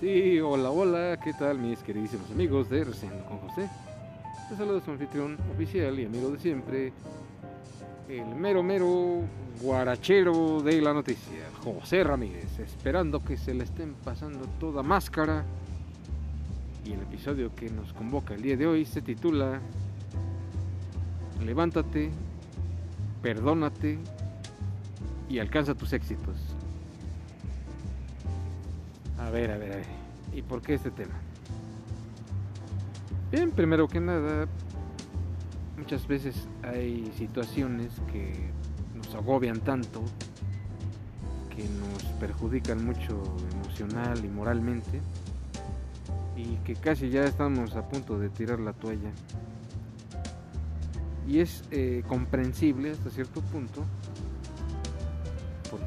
Sí, hola, hola, ¿qué tal mis queridísimos amigos de Recién con José? Les saludo su anfitrión oficial y amigo de siempre, el mero mero guarachero de la noticia, José Ramírez, esperando que se le estén pasando toda máscara. Y el episodio que nos convoca el día de hoy se titula Levántate, perdónate y alcanza tus éxitos. A ver, a ver, a ver. ¿Y por qué este tema? Bien, primero que nada, muchas veces hay situaciones que nos agobian tanto, que nos perjudican mucho emocional y moralmente, y que casi ya estamos a punto de tirar la toalla. Y es eh, comprensible hasta cierto punto,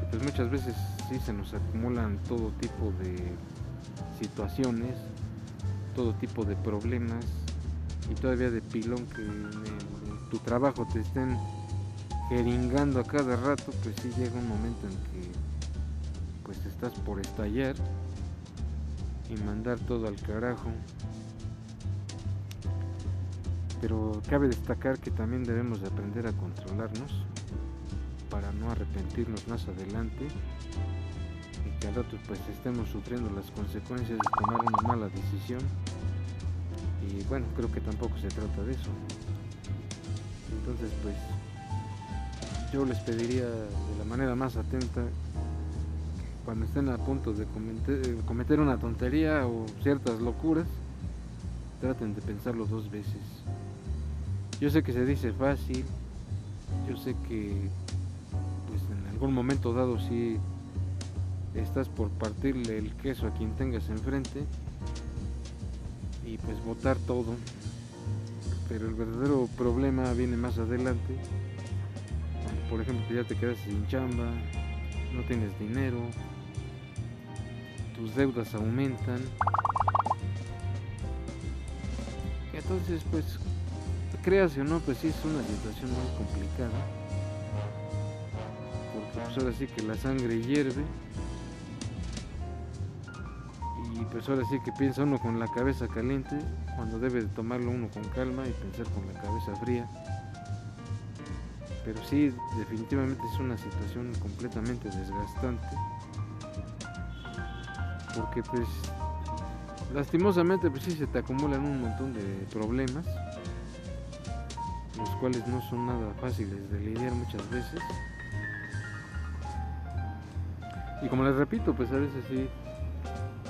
pues muchas veces sí se nos acumulan todo tipo de situaciones, todo tipo de problemas y todavía de pilón que en, tu trabajo te estén jeringando a cada rato, pues sí llega un momento en que pues estás por estallar y mandar todo al carajo. Pero cabe destacar que también debemos de aprender a controlarnos no arrepentirnos más adelante y que al rato pues estemos sufriendo las consecuencias de tomar una mala decisión. Y bueno creo que tampoco se trata de eso. Entonces pues yo les pediría de la manera más atenta cuando estén a punto de cometer, una tontería o ciertas locuras traten de pensarlo dos veces. Yo sé que se dice fácil yo sé que algún momento dado sí estás por partirle el queso a quien tengas enfrente y pues botar todo. Pero el verdadero problema viene más adelante. Por ejemplo ya te quedas sin chamba, no tienes dinero, tus deudas aumentan. entonces pues creas o no, pues sí es una situación muy complicada. Pues ahora sí que la sangre hierve pues ahora sí que piensa uno con la cabeza caliente cuando debe de tomarlo uno con calma y pensar con la cabeza fría. Pero sí, definitivamente es una situación completamente desgastante. Porque pues lastimosamente pues sí se te acumulan un montón de problemas, los cuales no son nada fáciles de lidiar muchas veces. Y como les repito, pues a veces sí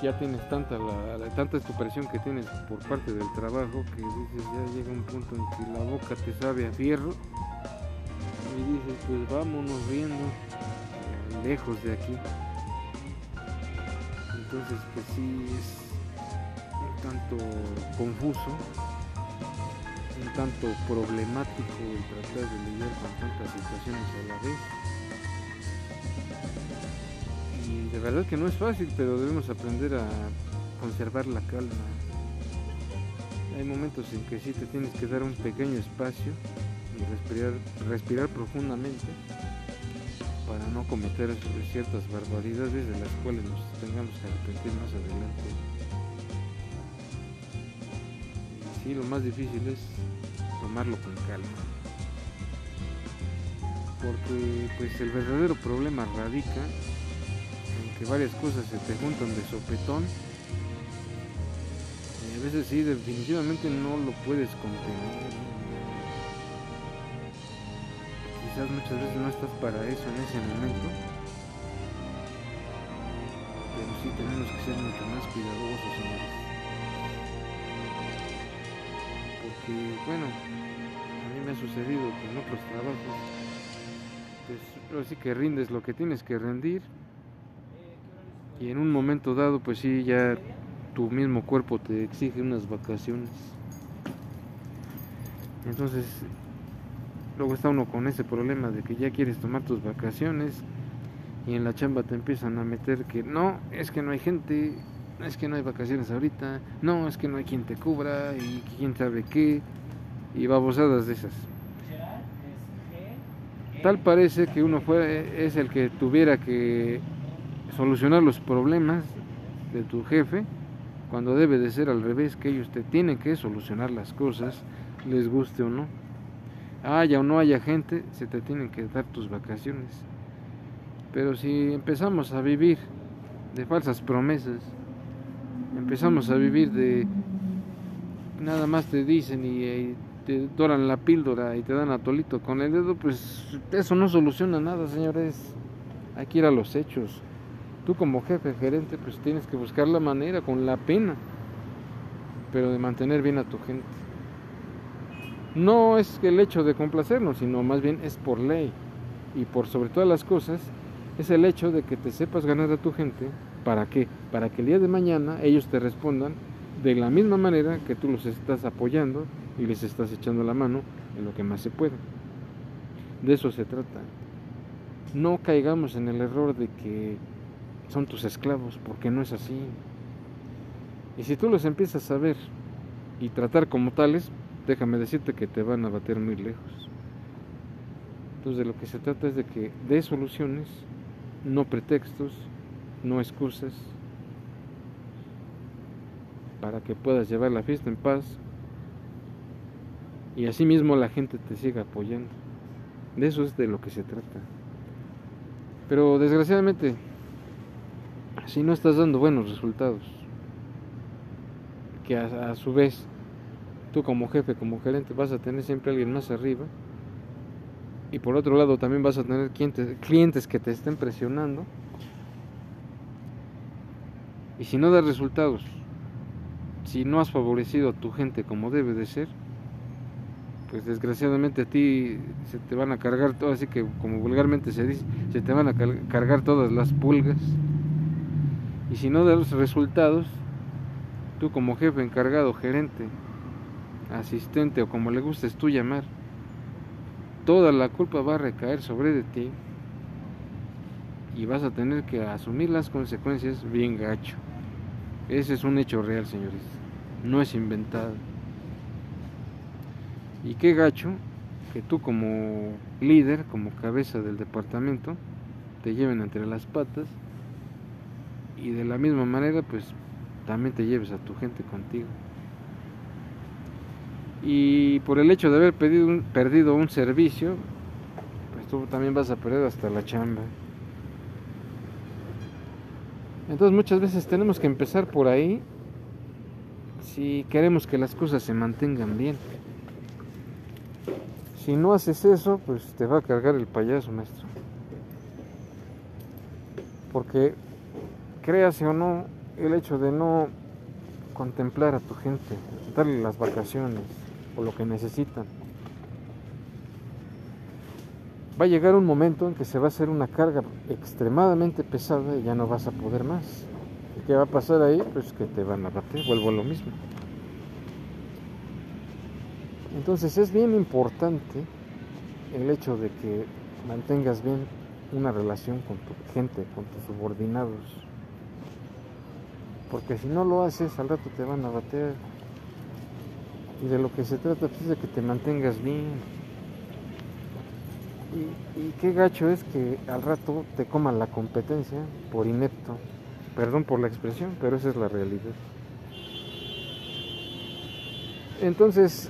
ya tienes tanta la, tanta que tienes por parte del trabajo que dices ya llega un punto en que la boca te sabe a fierro. Y dices pues vámonos viendo eh, lejos de aquí. Entonces pues sí es un tanto confuso un tanto problemático el tratar de lidiar con tantas situaciones a la vez de verdad que no es fácil, pero debemos aprender a conservar la calma. Hay momentos en que sí te tienes que dar un pequeño espacio y respirar, respirar profundamente para no cometer ciertas barbaridades de las cuales nos tengamos que arrepentir más adelante. Y sí, lo más difícil es tomarlo con calma. Porque pues el verdadero problema radica que varias cosas se te juntan de sopetón. Y a veces sí, definitivamente no lo puedes contener. Quizás muchas veces no estás para eso en ese momento. Pero sí tenemos que ser mucho más cuidadosos, señores. Porque, bueno, a mí me ha sucedido que en otros trabajos, pues así que rindes lo que tienes que rendir y en un momento dado pues sí ya tu mismo cuerpo te exige unas vacaciones entonces luego está uno con ese problema de que ya quieres tomar tus vacaciones y en la chamba te empiezan a meter que no, es que no hay gente, es que no hay vacaciones ahorita, no, es que no hay quien te cubra y quién sabe qué y babosadas de esas. Tal parece que uno fue, es el que tuviera que solucionar los problemas de tu jefe, cuando debe de ser al revés, que ellos te tienen que solucionar las cosas, les guste o no. Haya o no haya gente, se te tienen que dar tus vacaciones. Pero si empezamos a vivir de falsas promesas, empezamos a vivir de nada más te dicen y, te doran la píldora y te dan atolito con el dedo, pues eso no soluciona nada, señores. Hay que ir a los hechos. Tú como jefe, gerente, pues tienes que buscar la manera, con la pena, pero de mantener bien a tu gente. No es el hecho de complacernos, sino más bien es por ley y por sobre todas las cosas es el hecho de que te sepas ganar a tu gente. ¿Para qué? Para que el día de mañana ellos te respondan de la misma manera que tú los estás apoyando y les estás echando la mano en lo que más se puede. De eso se trata. No caigamos en el error de que son tus esclavos, porque no es así. Y si tú los empiezas a ver y tratar como tales, déjame decirte que te van a bater muy lejos. Entonces de lo que se trata es de que dé soluciones no pretextos, no excusas, para que puedas llevar la fiesta en paz y asimismo la gente te siga apoyando. De eso es de lo que se trata. Pero desgraciadamente, si no estás dando buenos resultados, que a, su vez tú como jefe, como gerente, vas a tener siempre alguien más arriba, y por otro lado también vas a tener clientes, que te estén presionando. Y si no das resultados, si no has favorecido a tu gente como debe de ser, pues desgraciadamente a ti se te van a cargar todo, así que como vulgarmente se dice, se te van a cargar todas las pulgas. Y si no das resultados, tú como jefe encargado, gerente, asistente o como le gustes tú llamar, toda la culpa va a recaer sobre de ti y vas a tener que asumir las consecuencias bien gacho. Ese es un hecho real, señores. No es inventado. Y qué gacho que tú como líder, como cabeza del departamento, te lleven entre las patas y de la misma manera pues también te lleves a tu gente contigo y por el hecho de haber perdido un servicio, pues tú también vas a perder hasta la chamba. Entonces muchas veces tenemos que empezar por ahí si queremos que las cosas se mantengan bien. Si no haces eso, pues te va a cargar el payaso, maestro. Porque, créase o no, el hecho de no contemplar a tu gente, darle las vacaciones, o lo que necesitan. Va a llegar un momento en que se va a hacer una carga extremadamente pesada y ya no vas a poder más. ¿Y qué va a pasar ahí? Pues que te van a bater, vuelvo a lo mismo. Entonces es bien importante el hecho de que mantengas bien una relación con tu gente, con tus subordinados. Porque si no lo haces, al rato te van a bater, y de lo que se trata pues, es de que te mantengas bien. Y, qué gacho es que al rato te coman la competencia por inepto. Perdón por la expresión, pero esa es la realidad. Entonces,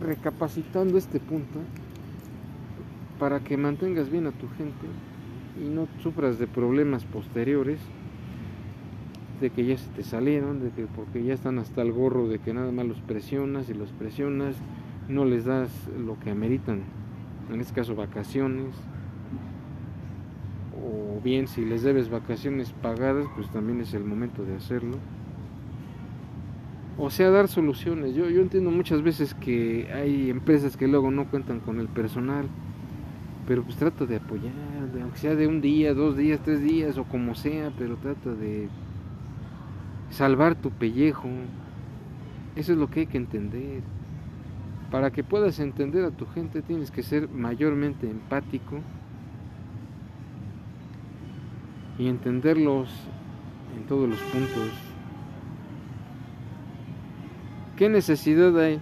recapacitando este punto, para que mantengas bien a tu gente y no sufras de problemas posteriores, de que ya se te salieron, de que porque ya están hasta el gorro de que nada más los presionas y los presionas, no les das lo que ameritan, en este caso vacaciones, o bien si les debes vacaciones pagadas, pues también es el momento de hacerlo. O sea, dar soluciones. Yo, yo entiendo muchas veces que hay empresas que luego no cuentan con el personal, pero pues trata de apoyar, aunque sea de un día, dos días, tres días o como sea, pero trata de salvar tu pellejo. Eso es lo que hay que entender. Para que puedas entender a tu gente tienes que ser mayormente empático y entenderlos en todos los puntos. ¿Qué necesidad hay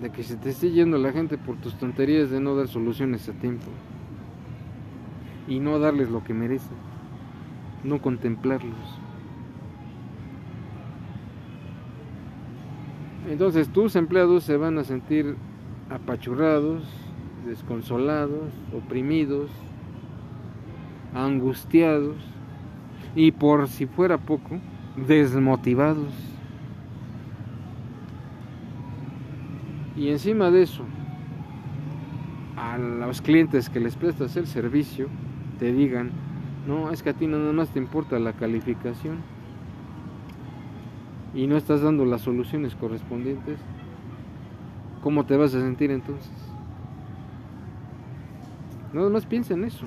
de que se te esté yendo la gente por tus tonterías de no dar soluciones a tiempo y no darles lo que merecen? no contemplarlos. Entonces tus empleados se van a sentir apachurrados, desconsolados, oprimidos, angustiados y por si fuera poco, desmotivados. Y encima de eso, a los clientes que les prestas el servicio, te digan, no, es que a ti nada más te importa la calificación y no estás dando las soluciones correspondientes, ¿cómo te vas a sentir entonces? Nada más piensa en eso.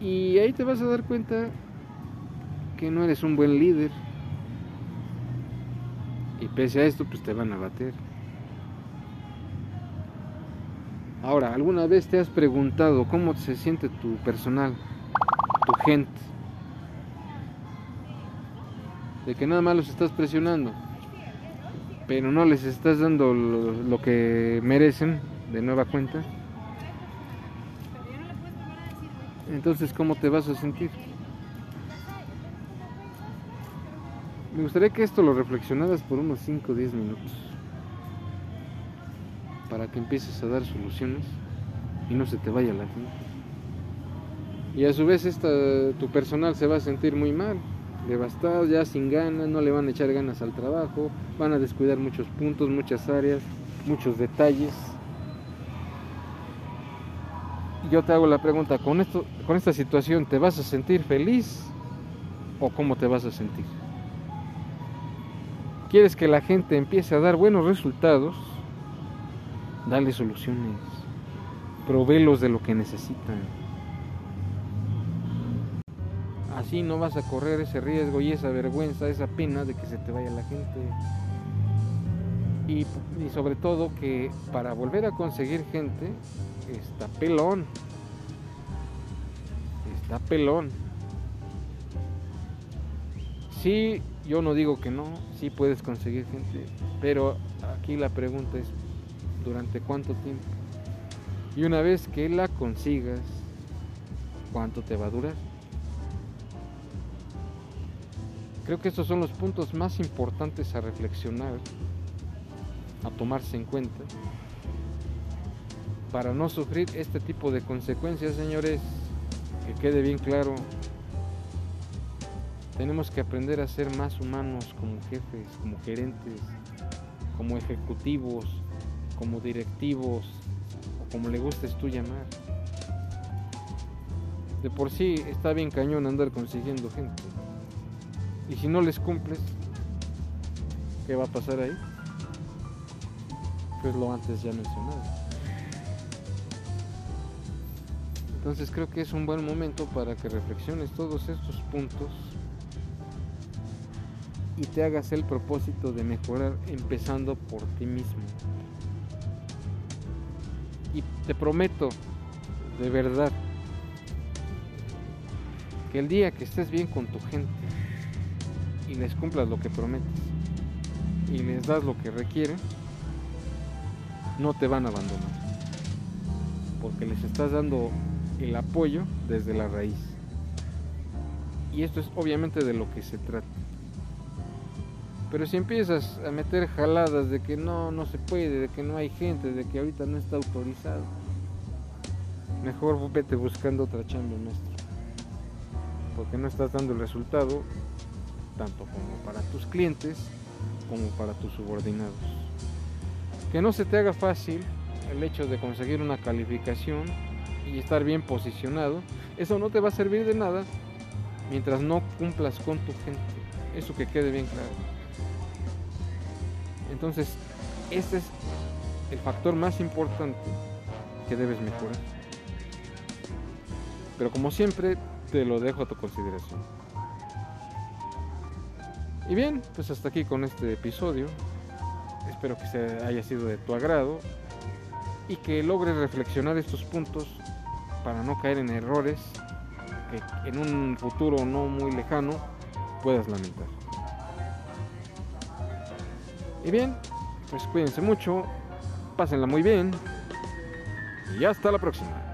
Y ahí te vas a dar cuenta que no eres un buen líder. Y pese a esto, pues te van a bater. Ahora, ¿alguna vez te has preguntado cómo se siente tu personal, tu gente? De que nada más los estás presionando, pero no les estás dando lo, que merecen de nueva cuenta. Entonces, ¿cómo te vas a sentir? Me gustaría que esto lo reflexionaras por unos 5 o 10 minutos. Para que empieces a dar soluciones y no se te vaya la gente. Y a su vez esta, tu personal se va a sentir muy mal, devastado, ya sin ganas, no le van a echar ganas al trabajo, van a descuidar muchos puntos, muchas áreas, muchos detalles. Y yo te hago la pregunta, ¿con, esto, con esta situación te vas a sentir feliz o cómo te vas a sentir? quieres que la gente empiece a dar buenos resultados, dale soluciones, proveelos de lo que necesitan. Así no vas a correr ese riesgo y esa vergüenza, esa pena de que se te vaya la gente. Y, sobre todo que para volver a conseguir gente está pelón. Está pelón. Sí, yo no digo que no, sí puedes conseguir gente, pero aquí la pregunta es, ¿durante cuánto tiempo? Y una vez que la consigas, ¿cuánto te va a durar? Creo que estos son los puntos más importantes a reflexionar, a tomarse en cuenta, para no sufrir este tipo de consecuencias, señores, que quede bien claro, tenemos que aprender a ser más humanos como jefes, como gerentes, como ejecutivos, como directivos, o como le gustes tú llamar. De por sí está bien cañón andar consiguiendo gente. Y si no les cumples, ¿qué va a pasar ahí? Pues lo antes ya mencionado. Entonces creo que es un buen momento para que reflexiones todos estos puntos y te hagas el propósito de mejorar empezando por ti mismo. Y te prometo, de verdad, que el día que estés bien con tu gente y les cumplas lo que prometes y les das lo que requieren, no te van a abandonar. Porque les estás dando el apoyo desde la raíz. Y esto es obviamente de lo que se trata. Pero si empiezas a meter jaladas de que no, no se puede, de que no hay gente, de que ahorita no está autorizado, mejor vete buscando otra chamba, maestro. Porque no estás dando el resultado, tanto como para tus clientes, como para tus subordinados. Que no se te haga fácil el hecho de conseguir una calificación y estar bien posicionado, eso no te va a servir de nada mientras no cumplas con tu gente. Eso que quede bien claro. Entonces, este es el factor más importante que debes mejorar. Pero como siempre, te lo dejo a tu consideración. Y bien, pues hasta aquí con este episodio. Espero que se haya sido de tu agrado y que logres reflexionar estos puntos para no caer en errores que en un futuro no muy lejano puedas lamentar. Y bien, pues cuídense mucho, pásenla muy bien y hasta la próxima.